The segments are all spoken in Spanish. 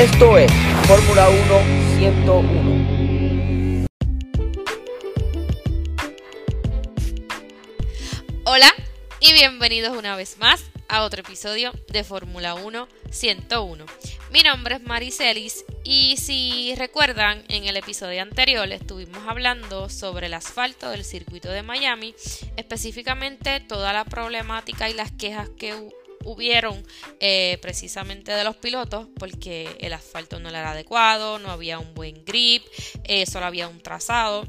Esto es Fórmula 1 101. Hola y bienvenidos una vez más a otro episodio de Fórmula 1 101. Mi nombre es Maricelis y si recuerdan en el episodio anterior estuvimos hablando sobre el asfalto del circuito de Miami, específicamente toda la problemática y las quejas que hubieron eh, precisamente de los pilotos porque el asfalto no era adecuado, no había un buen grip, eh, solo había un trazado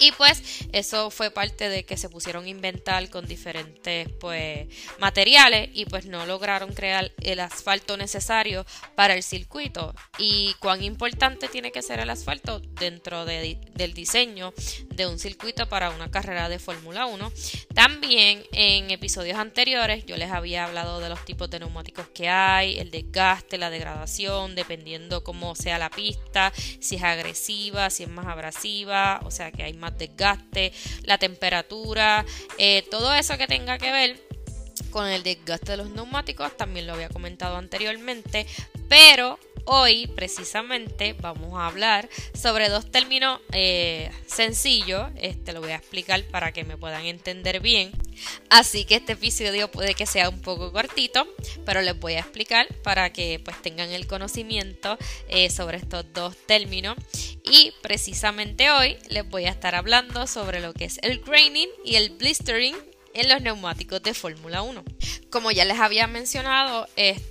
y pues eso fue parte de que se pusieron a inventar con diferentes pues materiales y pues no lograron crear el asfalto necesario para el circuito. Y cuán importante tiene que ser el asfalto dentro del diseño de un circuito para una carrera de Fórmula 1. También en episodios anteriores yo les había hablado de los tipos de neumáticos que hay, el desgaste, la degradación, dependiendo cómo sea la pista, si es agresiva, si es más abrasiva, o sea que hay más desgaste, la temperatura, eh, todo eso que tenga que ver con el desgaste de los neumáticos, también lo había comentado anteriormente, pero hoy precisamente vamos a hablar sobre dos términos eh, sencillos, este lo voy a explicar para que me puedan entender bien, así que este episodio puede que sea un poco cortito, pero les voy a explicar para que pues tengan el conocimiento eh, sobre estos dos términos. Y precisamente hoy les voy a estar hablando sobre lo que es el graining y el blistering en los neumáticos de Fórmula 1. Como ya les había mencionado este,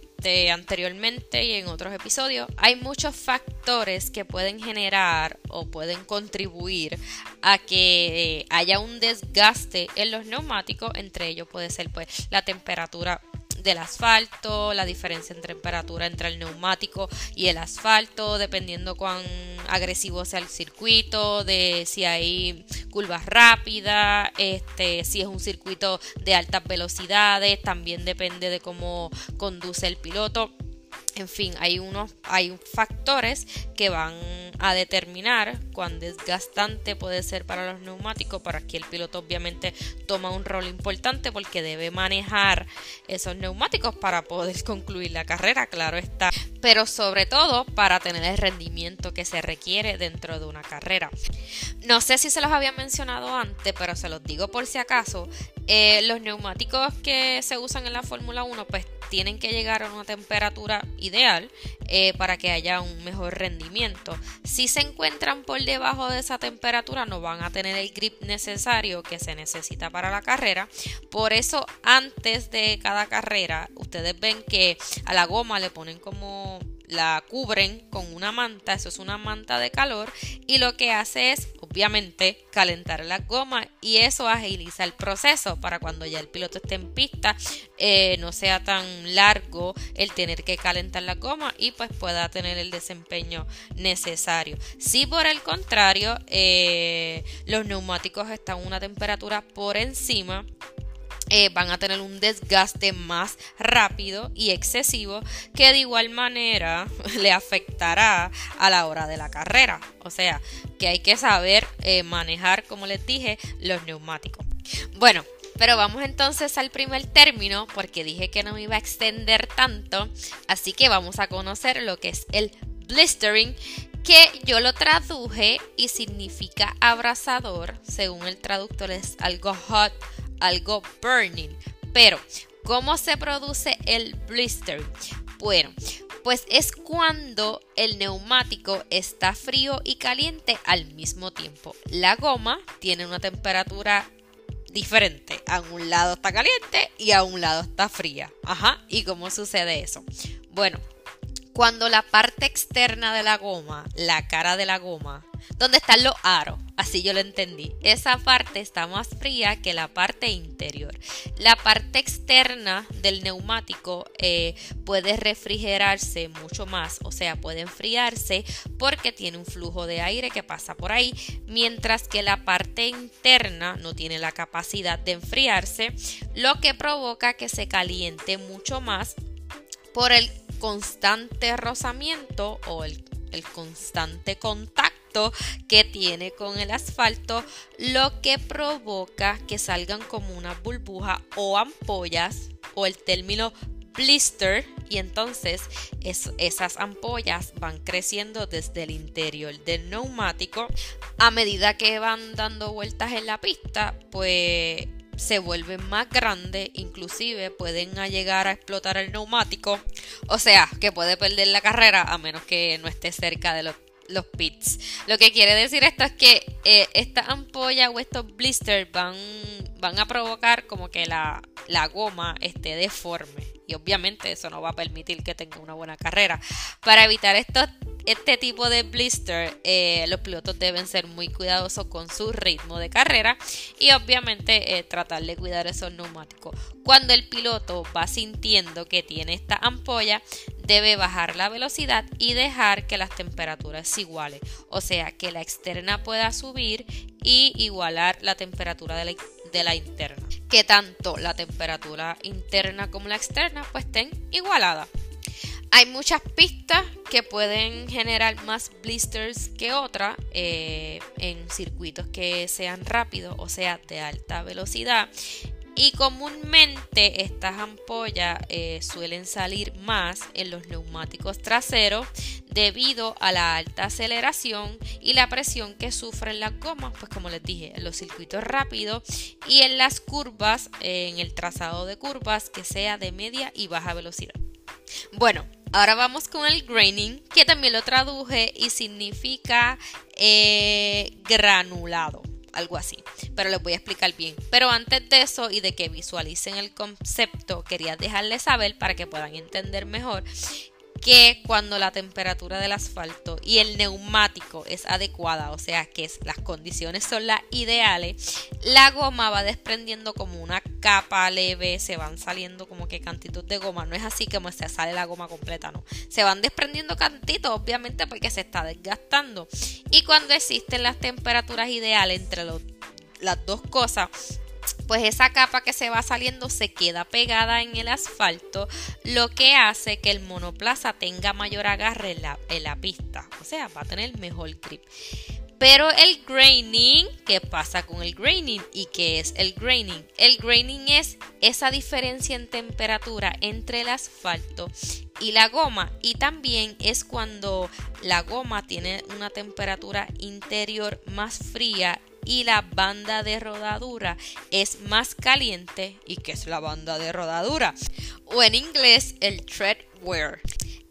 anteriormente y en otros episodios, hay muchos factores que pueden generar o pueden contribuir a que eh, haya un desgaste en los neumáticos. Entre ellos puede ser pues la temperatura del asfalto, la diferencia en temperatura entre el neumático y el asfalto, dependiendo cuán agresivo sea el circuito, de si hay curvas rápidas, este, si es un circuito de altas velocidades, también depende de cómo conduce el piloto. En fin, hay unos hay factores que van a determinar cuán desgastante puede ser para los neumáticos. Para que el piloto obviamente toma un rol importante porque debe manejar esos neumáticos para poder concluir la carrera, claro está. Pero sobre todo para tener el rendimiento que se requiere dentro de una carrera. No sé si se los había mencionado antes, pero se los digo por si acaso. Eh, los neumáticos que se usan en la Fórmula 1 pues tienen que llegar a una temperatura ideal eh, para que haya un mejor rendimiento. Si se encuentran por debajo de esa temperatura no van a tener el grip necesario que se necesita para la carrera. Por eso antes de cada carrera ustedes ven que a la goma le ponen como la cubren con una manta, eso es una manta de calor y lo que hace es obviamente calentar la goma y eso agiliza el proceso para cuando ya el piloto esté en pista eh, no sea tan largo el tener que calentar la goma y pues pueda tener el desempeño necesario. Si por el contrario eh, los neumáticos están a una temperatura por encima eh, van a tener un desgaste más rápido y excesivo que de igual manera le afectará a la hora de la carrera. O sea, que hay que saber eh, manejar, como les dije, los neumáticos. Bueno, pero vamos entonces al primer término porque dije que no me iba a extender tanto. Así que vamos a conocer lo que es el blistering que yo lo traduje y significa abrasador, según el traductor es algo hot algo burning. Pero, ¿cómo se produce el blister? Bueno, pues es cuando el neumático está frío y caliente al mismo tiempo. La goma tiene una temperatura diferente. A un lado está caliente y a un lado está fría. Ajá, ¿y cómo sucede eso? Bueno, cuando la parte externa de la goma, la cara de la goma, donde están los aros, así yo lo entendí, esa parte está más fría que la parte interior. La parte externa del neumático eh, puede refrigerarse mucho más, o sea, puede enfriarse porque tiene un flujo de aire que pasa por ahí, mientras que la parte interna no tiene la capacidad de enfriarse, lo que provoca que se caliente mucho más por el constante rozamiento o el, constante contacto que tiene con el asfalto, lo que provoca que salgan como una burbuja o ampollas o el término blister y entonces esas ampollas van creciendo desde el interior del neumático. A medida que van dando vueltas en la pista pues se vuelven más grandes, inclusive pueden llegar a explotar el neumático, o sea, que puede perder la carrera a menos que no esté cerca de los, pits. Lo que quiere decir esto es que eh, esta ampolla o estos blisters van, van a provocar como que la, la goma esté deforme y obviamente eso no va a permitir que tenga una buena carrera. Para evitar estos este tipo de blister, eh, los pilotos deben ser muy cuidadosos con su ritmo de carrera y obviamente eh, tratar de cuidar esos neumáticos. Cuando el piloto va sintiendo que tiene esta ampolla, debe bajar la velocidad y dejar que las temperaturas se igualen. O sea, que la externa pueda subir y igualar la temperatura de la, de la interna. Que tanto la temperatura interna como la externa pues estén igualadas. Hay muchas pistas que pueden generar más blisters que otras eh, en circuitos que sean rápidos, o sea, de alta velocidad. Y comúnmente estas ampollas eh, suelen salir más en los neumáticos traseros debido a la alta aceleración y la presión que sufren las gomas, pues como les dije, en los circuitos rápidos y en las curvas, en el trazado de curvas que sea de media y baja velocidad. Bueno, Ahora vamos con el graining, que también lo traduje y significa eh, granulado, algo así. Pero les voy a explicar bien. Pero antes de eso y de que visualicen el concepto, quería dejarles saber para que puedan entender mejor que cuando la temperatura del asfalto y el neumático es adecuada, o sea que las condiciones son las ideales, la goma va desprendiendo como una capa leve, se van saliendo como que cantitos de goma, no es así como se sale la goma completa, no, se van desprendiendo cantitos obviamente porque se está desgastando. Y cuando existen las temperaturas ideales entre las dos cosas, pues esa capa que se va saliendo se queda pegada en el asfalto, lo que hace que el monoplaza tenga mayor agarre en la, en la pista, o sea, va a tener mejor grip. Pero el graining, ¿qué pasa con el graining? ¿Y qué es el graining? El graining es esa diferencia en temperatura entre el asfalto y la goma. Y también es cuando la goma tiene una temperatura interior más fría y la banda de rodadura es más caliente. ¿Y qué es la banda de rodadura? O en inglés el tread wear.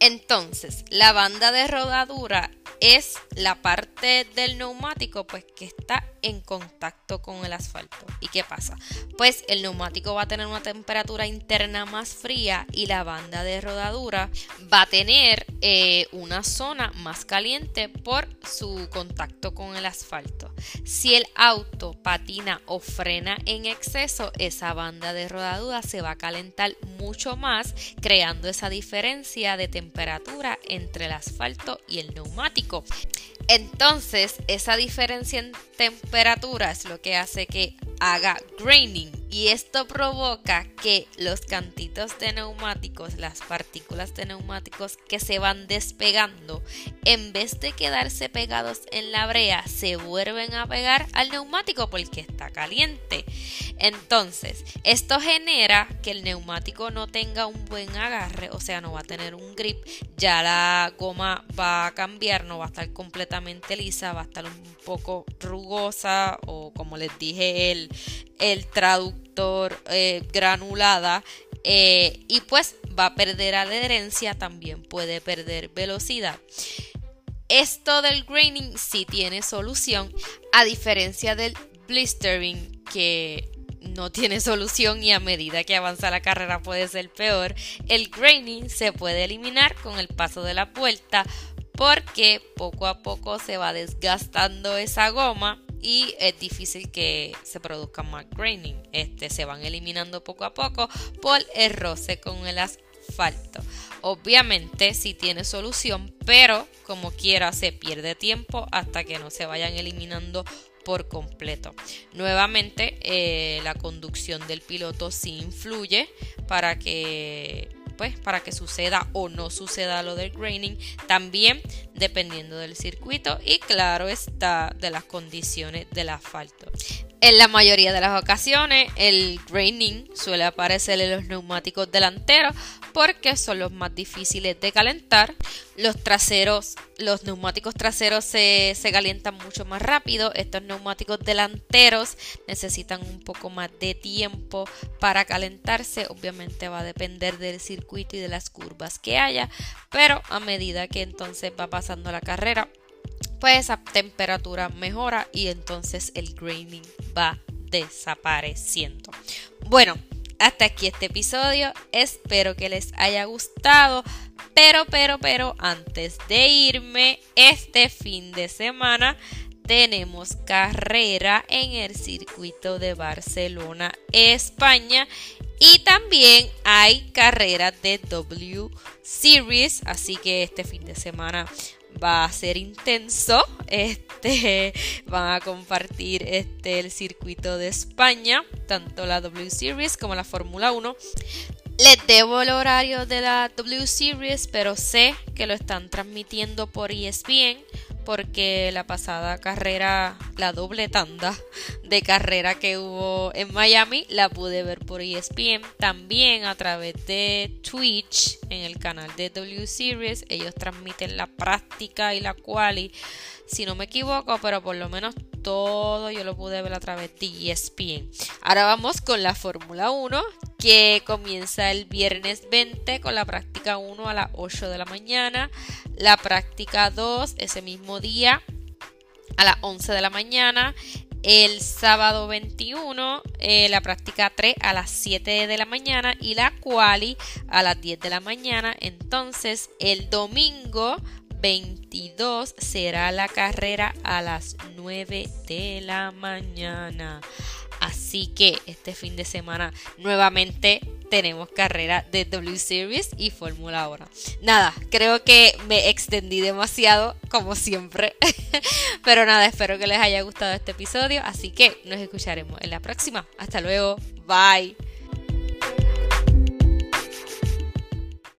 Entonces, la banda de rodadura es la parte del neumático pues que está en contacto con el asfalto. ¿Y qué pasa? Pues el neumático va a tener una temperatura interna más fría y la banda de rodadura va a tener eh, una zona más caliente por su contacto con el asfalto. Si el auto patina o frena en exceso, esa banda de rodadura se va a calentar mucho más, creando esa diferencia de temperatura entre el asfalto y el neumático. Entonces, esa diferencia en temperatura es lo que hace que haga graining y esto provoca que los cantitos de neumáticos, las partículas de neumáticos que se van despegando, en vez de quedarse pegados en la brea, se vuelven a pegar al neumático porque está caliente. Entonces, esto genera que el neumático no tenga un buen agarre, o sea, no va a tener un grip, ya la goma va a cambiar, no va a estar completamente lisa, va a estar un poco rugosa o como les dije el, el traductor eh, granulada eh, y pues va a perder adherencia, también puede perder velocidad. Esto del graining sí tiene solución, a diferencia del blistering que no tiene solución y a medida que avanza la carrera puede ser peor, el graining se puede eliminar con el paso de la vuelta porque poco a poco se va desgastando esa goma y es difícil que se produzca más graining. Este, se van eliminando poco a poco por el roce con el asfalto. Obviamente si tiene solución, pero como quiera se pierde tiempo hasta que no se vayan eliminando por completo. Nuevamente, eh, la conducción del piloto sí influye para que pues para que suceda o no suceda lo del graining, también dependiendo del circuito y claro está de las condiciones del asfalto. En la mayoría de las ocasiones, el graining suele aparecer en los neumáticos delanteros porque son los más difíciles de calentar. Los traseros, los neumáticos traseros se, se, calientan mucho más rápido. Estos neumáticos delanteros necesitan un poco más de tiempo para calentarse. Obviamente va a depender del circuito y de las curvas que haya, pero a medida que entonces va pasando la carrera, pues esa temperatura mejora y entonces el graining va desapareciendo. Bueno, hasta aquí este episodio. Espero que les haya gustado. Pero, pero, pero, antes de irme, este fin de semana tenemos carrera en el circuito de Barcelona, España. Y también hay carreras de W Series. Así que este fin de semana va a ser intenso. Este van a compartir este el circuito de España, tanto la W Series como la Fórmula 1. Les debo el horario de la W Series, pero sé que lo están transmitiendo por ESPN porque la pasada carrera, la doble tanda de carrera que hubo en Miami, la pude ver por ESPN. También a través de Twitch, en el canal de W Series, ellos transmiten la práctica y la quali, si no me equivoco, pero por lo menos todo yo lo pude ver a través de ESPN. Ahora vamos con la Fórmula 1 que comienza el viernes 20 con la práctica 1 a las 8 de la mañana, la práctica 2 ese mismo día a las 11 de la mañana, el sábado 21 eh, la práctica 3 a las 7 de la mañana y la quali a las 10 de la mañana. Entonces el domingo 22 será la carrera a las 9 de la mañana. Así que este fin de semana nuevamente tenemos carrera de W Series y Fórmula 1. Nada, creo que me extendí demasiado, como siempre. Pero nada, espero que les haya gustado este episodio. Así que nos escucharemos en la próxima. Hasta luego. Bye.